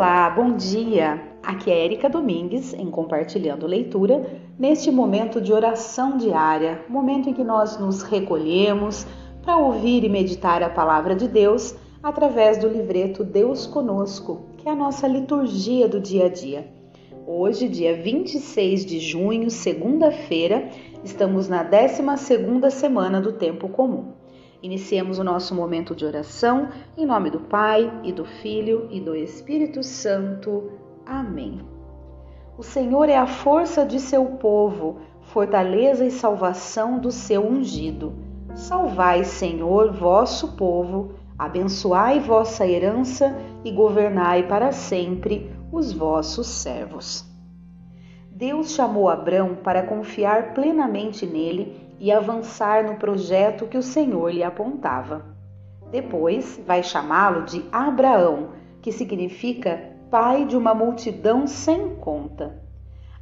Olá, bom dia! Aqui é Erika Domingues em Compartilhando Leitura, neste momento de oração diária, momento em que nós nos recolhemos para ouvir e meditar a palavra de Deus através do livreto Deus Conosco, que é a nossa liturgia do dia a dia. Hoje, dia 26 de junho, segunda-feira, estamos na 12ª semana do tempo comum. Iniciemos o nosso momento de oração em nome do Pai e do Filho e do Espírito Santo. Amém. O Senhor é a força de seu povo, fortaleza e salvação do seu ungido. Salvai, Senhor, vosso povo, abençoai vossa herança e governai para sempre os vossos servos. Deus chamou Abrão para confiar plenamente nele e avançar no projeto que o Senhor lhe apontava. Depois vai chamá-lo de Abraão, que significa pai de uma multidão sem conta.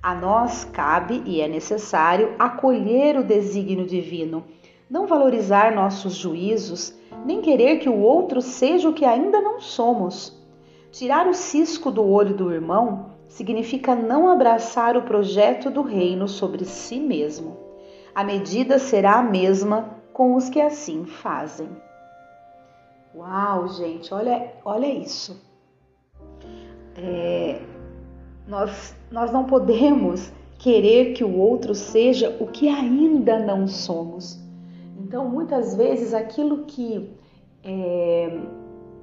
A nós cabe e é necessário acolher o desígnio divino, não valorizar nossos juízos, nem querer que o outro seja o que ainda não somos. Tirar o cisco do olho do irmão significa não abraçar o projeto do reino sobre si mesmo a medida será a mesma com os que assim fazem. Uau, gente, olha, olha isso. É, nós, nós não podemos querer que o outro seja o que ainda não somos. Então, muitas vezes, aquilo que é,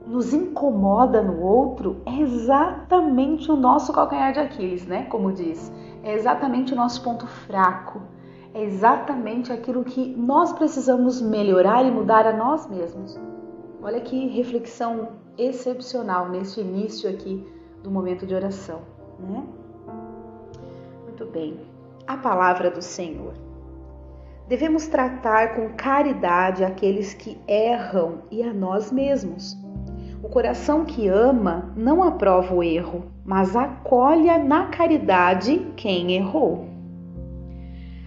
nos incomoda no outro é exatamente o nosso calcanhar de Aquiles, né? Como diz, é exatamente o nosso ponto fraco é exatamente aquilo que nós precisamos melhorar e mudar a nós mesmos. Olha que reflexão excepcional neste início aqui do momento de oração, né? Muito bem. A palavra do Senhor. Devemos tratar com caridade aqueles que erram e a nós mesmos. O coração que ama não aprova o erro, mas acolhe na caridade quem errou.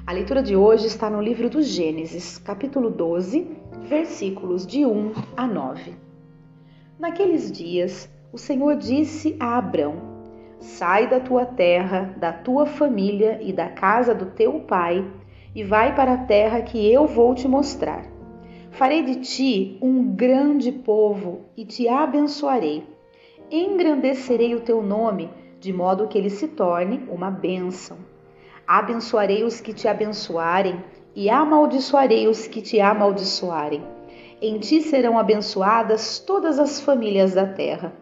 A leitura de hoje está no livro do Gênesis, capítulo 12, versículos de 1 a 9. Naqueles dias, o Senhor disse a Abrão: Sai da tua terra, da tua família e da casa do teu pai, e vai para a terra que eu vou te mostrar. Farei de ti um grande povo e te abençoarei. Engrandecerei o teu nome, de modo que ele se torne uma bênção. Abençoarei os que te abençoarem e amaldiçoarei os que te amaldiçoarem. Em ti serão abençoadas todas as famílias da terra.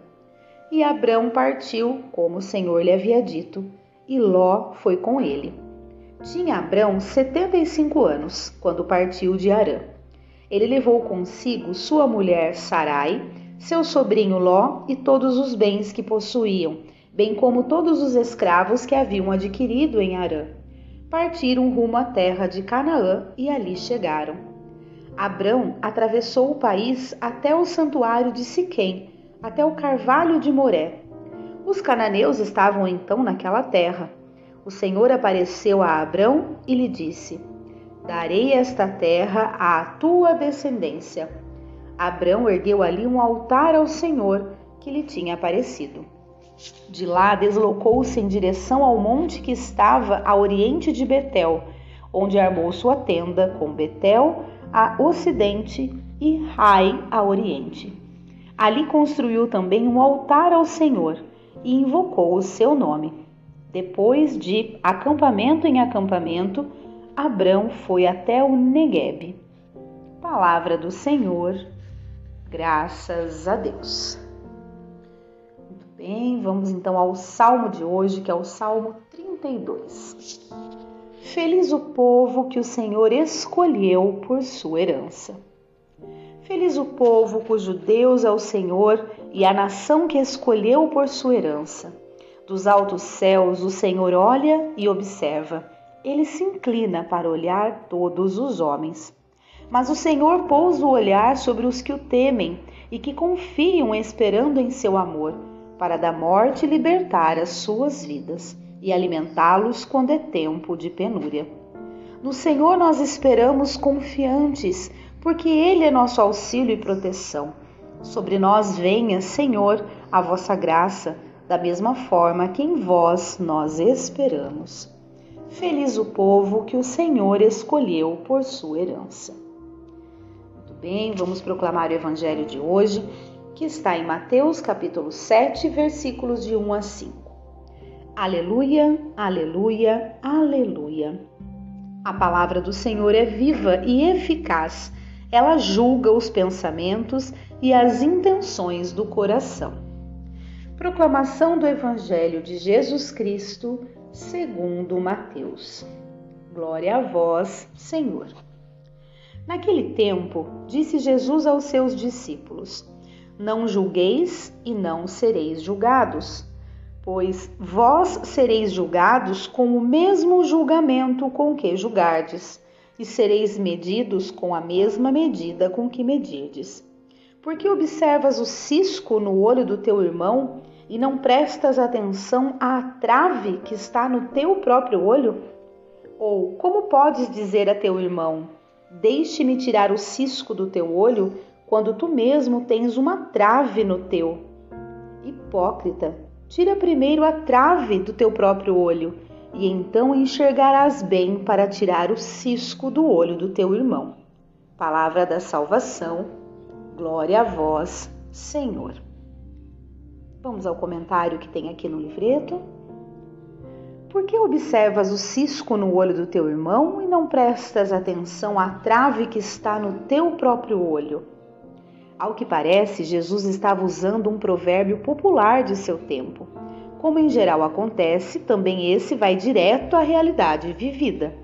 E Abrão partiu, como o Senhor lhe havia dito, e Ló foi com ele. Tinha Abrão setenta e cinco anos, quando partiu de Arã. Ele levou consigo sua mulher Sarai, seu sobrinho Ló e todos os bens que possuíam, bem como todos os escravos que haviam adquirido em Arã. Partiram rumo à terra de Canaã e ali chegaram. Abrão atravessou o país até o santuário de Siquém, até o carvalho de Moré. Os cananeus estavam então naquela terra. O Senhor apareceu a Abrão e lhe disse: Darei esta terra à tua descendência. Abrão ergueu ali um altar ao Senhor que lhe tinha aparecido. De lá deslocou-se em direção ao monte que estava a oriente de Betel, onde armou sua tenda com Betel a ocidente e Rai a oriente. Ali construiu também um altar ao Senhor e invocou o seu nome. Depois de acampamento em acampamento, Abrão foi até o Negueb. Palavra do Senhor, graças a Deus. Bem, vamos então ao salmo de hoje, que é o Salmo 32. Feliz o povo que o Senhor escolheu por sua herança. Feliz o povo cujo Deus é o Senhor e a nação que escolheu por sua herança. Dos altos céus o Senhor olha e observa. Ele se inclina para olhar todos os homens. Mas o Senhor pousa o olhar sobre os que o temem e que confiam esperando em seu amor para da morte libertar as suas vidas e alimentá-los quando é tempo de penúria. No Senhor nós esperamos confiantes, porque Ele é nosso auxílio e proteção. Sobre nós venha, Senhor, a vossa graça, da mesma forma que em vós nós esperamos. Feliz o povo que o Senhor escolheu por sua herança. Muito bem, vamos proclamar o evangelho de hoje, que está em Mateus capítulo 7, versículos de 1 a 5. Aleluia, aleluia, aleluia. A palavra do Senhor é viva e eficaz. Ela julga os pensamentos e as intenções do coração. Proclamação do Evangelho de Jesus Cristo, segundo Mateus. Glória a vós, Senhor. Naquele tempo, disse Jesus aos seus discípulos: Não julgueis e não sereis julgados pois vós sereis julgados com o mesmo julgamento com que julgardes, e sereis medidos com a mesma medida com que medirdes. Porque observas o cisco no olho do teu irmão e não prestas atenção à trave que está no teu próprio olho? Ou como podes dizer a teu irmão: Deixe-me tirar o cisco do teu olho, quando tu mesmo tens uma trave no teu? Hipócrita, Tira primeiro a trave do teu próprio olho, e então enxergarás bem para tirar o cisco do olho do teu irmão. Palavra da salvação, glória a vós, Senhor. Vamos ao comentário que tem aqui no livreto. Por que observas o cisco no olho do teu irmão e não prestas atenção à trave que está no teu próprio olho? Ao que parece, Jesus estava usando um provérbio popular de seu tempo. Como em geral acontece, também esse vai direto à realidade vivida.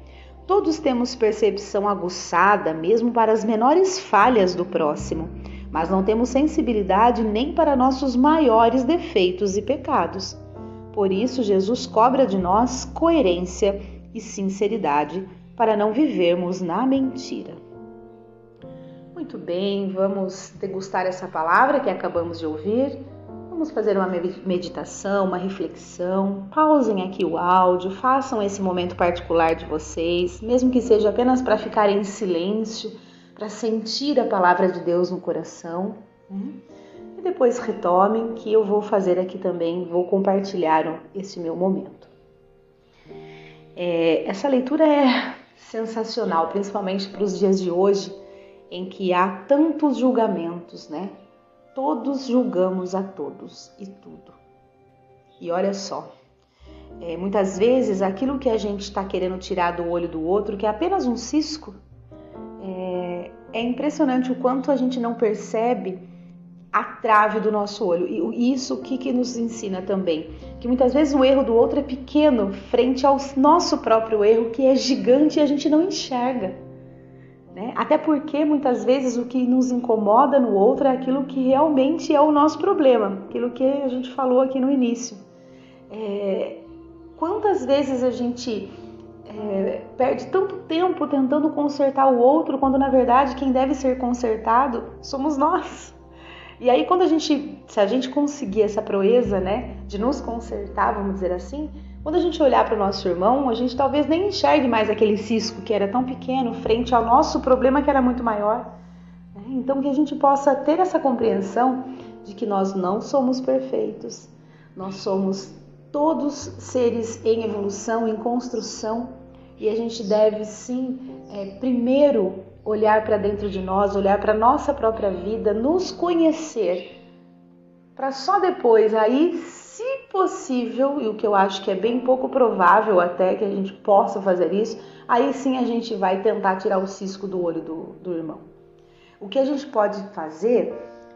Todos temos percepção aguçada, mesmo para as menores falhas do próximo, mas não temos sensibilidade nem para nossos maiores defeitos e pecados. Por isso, Jesus cobra de nós coerência e sinceridade para não vivermos na mentira. Muito bem, vamos degustar essa palavra que acabamos de ouvir. Vamos fazer uma meditação, uma reflexão. Pausem aqui o áudio, façam esse momento particular de vocês, mesmo que seja apenas para ficar em silêncio, para sentir a palavra de Deus no coração. Né? E depois retomem, que eu vou fazer aqui também, vou compartilhar esse meu momento. É, essa leitura é sensacional, principalmente para os dias de hoje em que há tantos julgamentos, né? Todos julgamos a todos e tudo. E olha só, é, muitas vezes aquilo que a gente está querendo tirar do olho do outro, que é apenas um cisco, é, é impressionante o quanto a gente não percebe a trave do nosso olho. E isso o que, que nos ensina também? Que muitas vezes o erro do outro é pequeno frente ao nosso próprio erro, que é gigante e a gente não enxerga. Né? Até porque muitas vezes o que nos incomoda no outro é aquilo que realmente é o nosso problema, aquilo que a gente falou aqui no início. É, quantas vezes a gente é, perde tanto tempo tentando consertar o outro, quando na verdade quem deve ser consertado somos nós. E aí quando a gente, se a gente conseguir essa proeza, né, de nos consertar, vamos dizer assim, quando a gente olhar para o nosso irmão, a gente talvez nem enxergue mais aquele cisco que era tão pequeno frente ao nosso problema que era muito maior. Né? Então, que a gente possa ter essa compreensão de que nós não somos perfeitos, nós somos todos seres em evolução, em construção, e a gente deve sim, é, primeiro, olhar para dentro de nós, olhar para a nossa própria vida, nos conhecer, para só depois aí se possível, e o que eu acho que é bem pouco provável até que a gente possa fazer isso, aí sim a gente vai tentar tirar o cisco do olho do, do irmão. O que a gente pode fazer,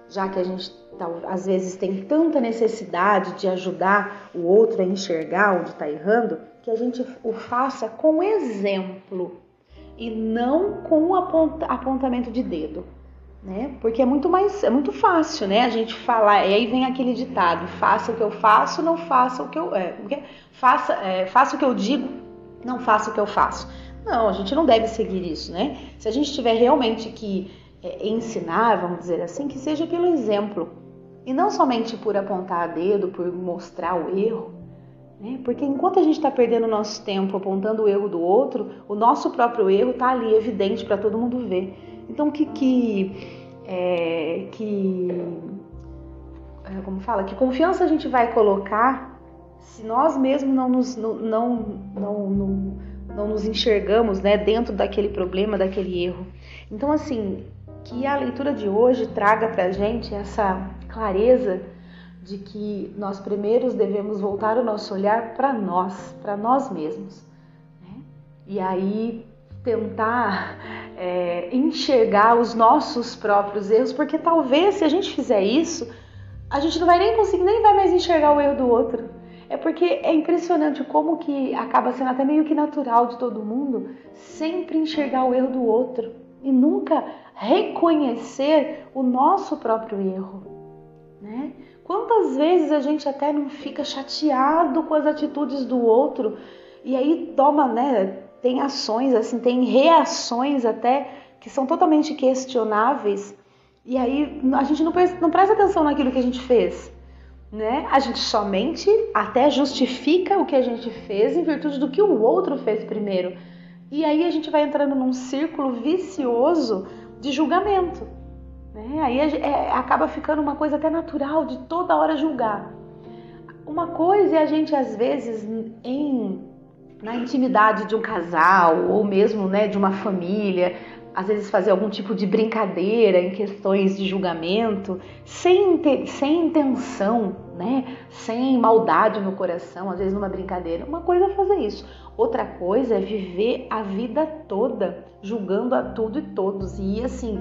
já que a gente tá, às vezes tem tanta necessidade de ajudar o outro a enxergar onde está errando, que a gente o faça com exemplo e não com apontamento de dedo né? Porque é muito mais, é muito fácil, né? A gente falar, e aí vem aquele ditado: faça o que eu faço, não faça o que eu, é, faça, é, faça o que eu digo, não faça o que eu faço. Não, a gente não deve seguir isso, né? Se a gente tiver realmente que é, ensinar, vamos dizer assim, que seja pelo exemplo e não somente por apontar dedo, por mostrar o erro. Né? Porque enquanto a gente está perdendo nosso tempo apontando o erro do outro, o nosso próprio erro está ali evidente para todo mundo ver. Então, que, que, é, que é, como fala? Que confiança a gente vai colocar se nós mesmos não nos, não, não, não, não, não nos enxergamos né, dentro daquele problema, daquele erro? Então, assim, que a leitura de hoje traga para a gente essa clareza de que nós primeiros devemos voltar o nosso olhar para nós, para nós mesmos. Né? E aí tentar é, enxergar os nossos próprios erros, porque talvez se a gente fizer isso, a gente não vai nem conseguir, nem vai mais enxergar o erro do outro. É porque é impressionante como que acaba sendo até meio que natural de todo mundo sempre enxergar o erro do outro e nunca reconhecer o nosso próprio erro, né? Quantas vezes a gente até não fica chateado com as atitudes do outro e aí toma, né, tem ações assim, tem reações até que são totalmente questionáveis e aí a gente não presta, não presta atenção naquilo que a gente fez, né? A gente somente até justifica o que a gente fez em virtude do que o outro fez primeiro. E aí a gente vai entrando num círculo vicioso de julgamento. Né? Aí é, acaba ficando uma coisa até natural de toda hora julgar. Uma coisa é a gente, às vezes, em, na intimidade de um casal ou mesmo né, de uma família, às vezes fazer algum tipo de brincadeira em questões de julgamento, sem, sem intenção, né? sem maldade no coração, às vezes numa brincadeira. Uma coisa é fazer isso, outra coisa é viver a vida toda julgando a tudo e todos e assim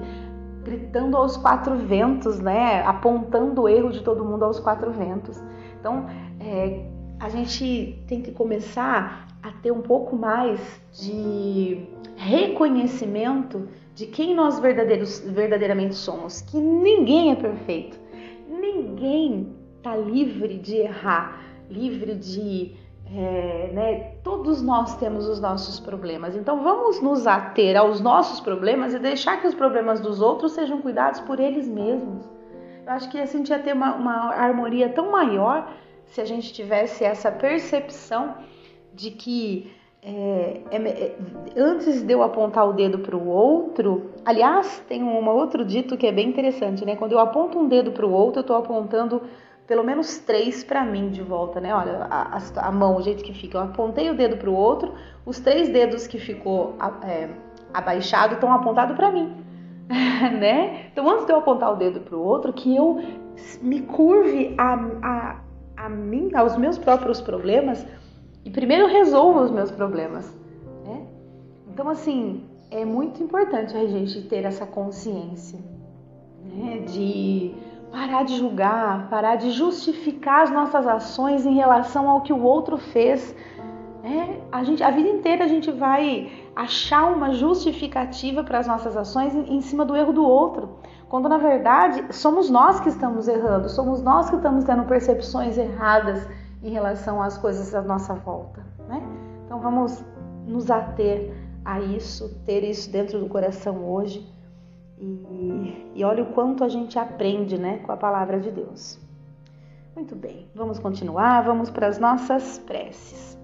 gritando aos quatro ventos, né? apontando o erro de todo mundo aos quatro ventos. Então, é, a gente tem que começar a ter um pouco mais de reconhecimento de quem nós verdadeiramente somos, que ninguém é perfeito, ninguém está livre de errar, livre de. É, né, todos nós temos os nossos problemas, então vamos nos ater aos nossos problemas e deixar que os problemas dos outros sejam cuidados por eles mesmos. Eu acho que assim ia ter uma, uma harmonia tão maior se a gente tivesse essa percepção de que é, é, é, antes de eu apontar o dedo para o outro, aliás, tem um outro dito que é bem interessante, né? Quando eu aponto um dedo para o outro, eu estou apontando pelo menos três para mim de volta, né? Olha, a, a, mão, o jeito que fica. Eu apontei o dedo para o outro, os três dedos que ficou é, abaixado estão apontados para mim, né? Então, antes de eu apontar o dedo para o outro, que eu me curve a, a, a mim, aos meus próprios problemas e primeiro resolvo os meus problemas, né? Então, assim, é muito importante a gente ter essa consciência, né? De parar de julgar, parar de justificar as nossas ações em relação ao que o outro fez. Né? A, gente, a vida inteira a gente vai achar uma justificativa para as nossas ações em, em cima do erro do outro, quando na verdade somos nós que estamos errando, somos nós que estamos tendo percepções erradas em relação às coisas à nossa volta, né? Então vamos nos ater a isso, ter isso dentro do coração hoje e, e olha o quanto a gente aprende, né, com a palavra de Deus. Muito bem, vamos continuar, vamos para as nossas preces.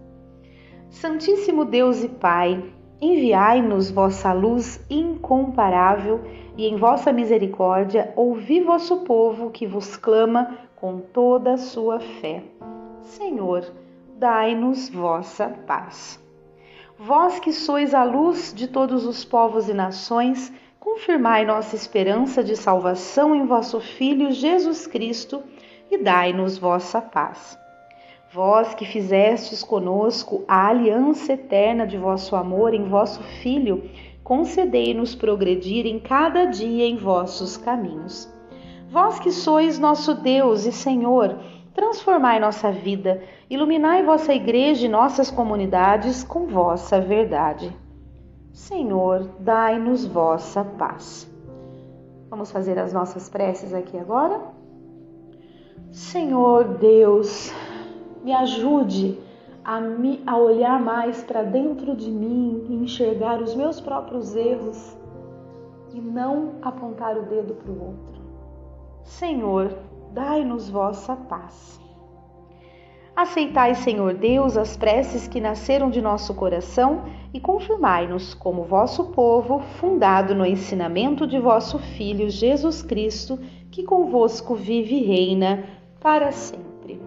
Santíssimo Deus e Pai, enviai-nos vossa luz incomparável e em vossa misericórdia ouvi vosso povo que vos clama com toda a sua fé. Senhor, dai-nos vossa paz. Vós que sois a luz de todos os povos e nações, confirmai nossa esperança de salvação em vosso Filho Jesus Cristo e dai-nos vossa paz. Vós que fizestes conosco a aliança eterna de vosso amor em vosso Filho, concedei-nos progredir em cada dia em vossos caminhos. Vós que sois nosso Deus e Senhor, Transformai nossa vida, iluminai vossa igreja e nossas comunidades com vossa verdade. Senhor, dai-nos vossa paz. Vamos fazer as nossas preces aqui agora? Senhor Deus, me ajude a, me, a olhar mais para dentro de mim e enxergar os meus próprios erros e não apontar o dedo para o outro. Senhor, dai-nos vossa paz. Aceitai, Senhor Deus, as preces que nasceram de nosso coração e confirmai-nos como vosso povo, fundado no ensinamento de vosso Filho Jesus Cristo, que convosco vive e reina para sempre.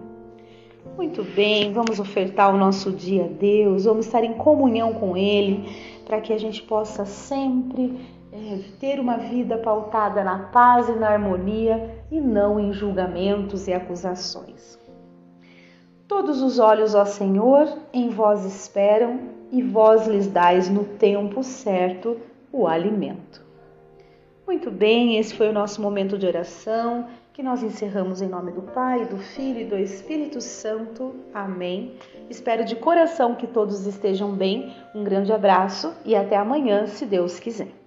Muito bem, vamos ofertar o nosso dia a Deus, vamos estar em comunhão com Ele, para que a gente possa sempre é, ter uma vida pautada na paz e na harmonia e não em julgamentos e acusações. Todos os olhos, ó Senhor, em vós esperam e vós lhes dais no tempo certo o alimento. Muito bem, esse foi o nosso momento de oração, que nós encerramos em nome do Pai, do Filho e do Espírito Santo. Amém. Espero de coração que todos estejam bem. Um grande abraço e até amanhã, se Deus quiser.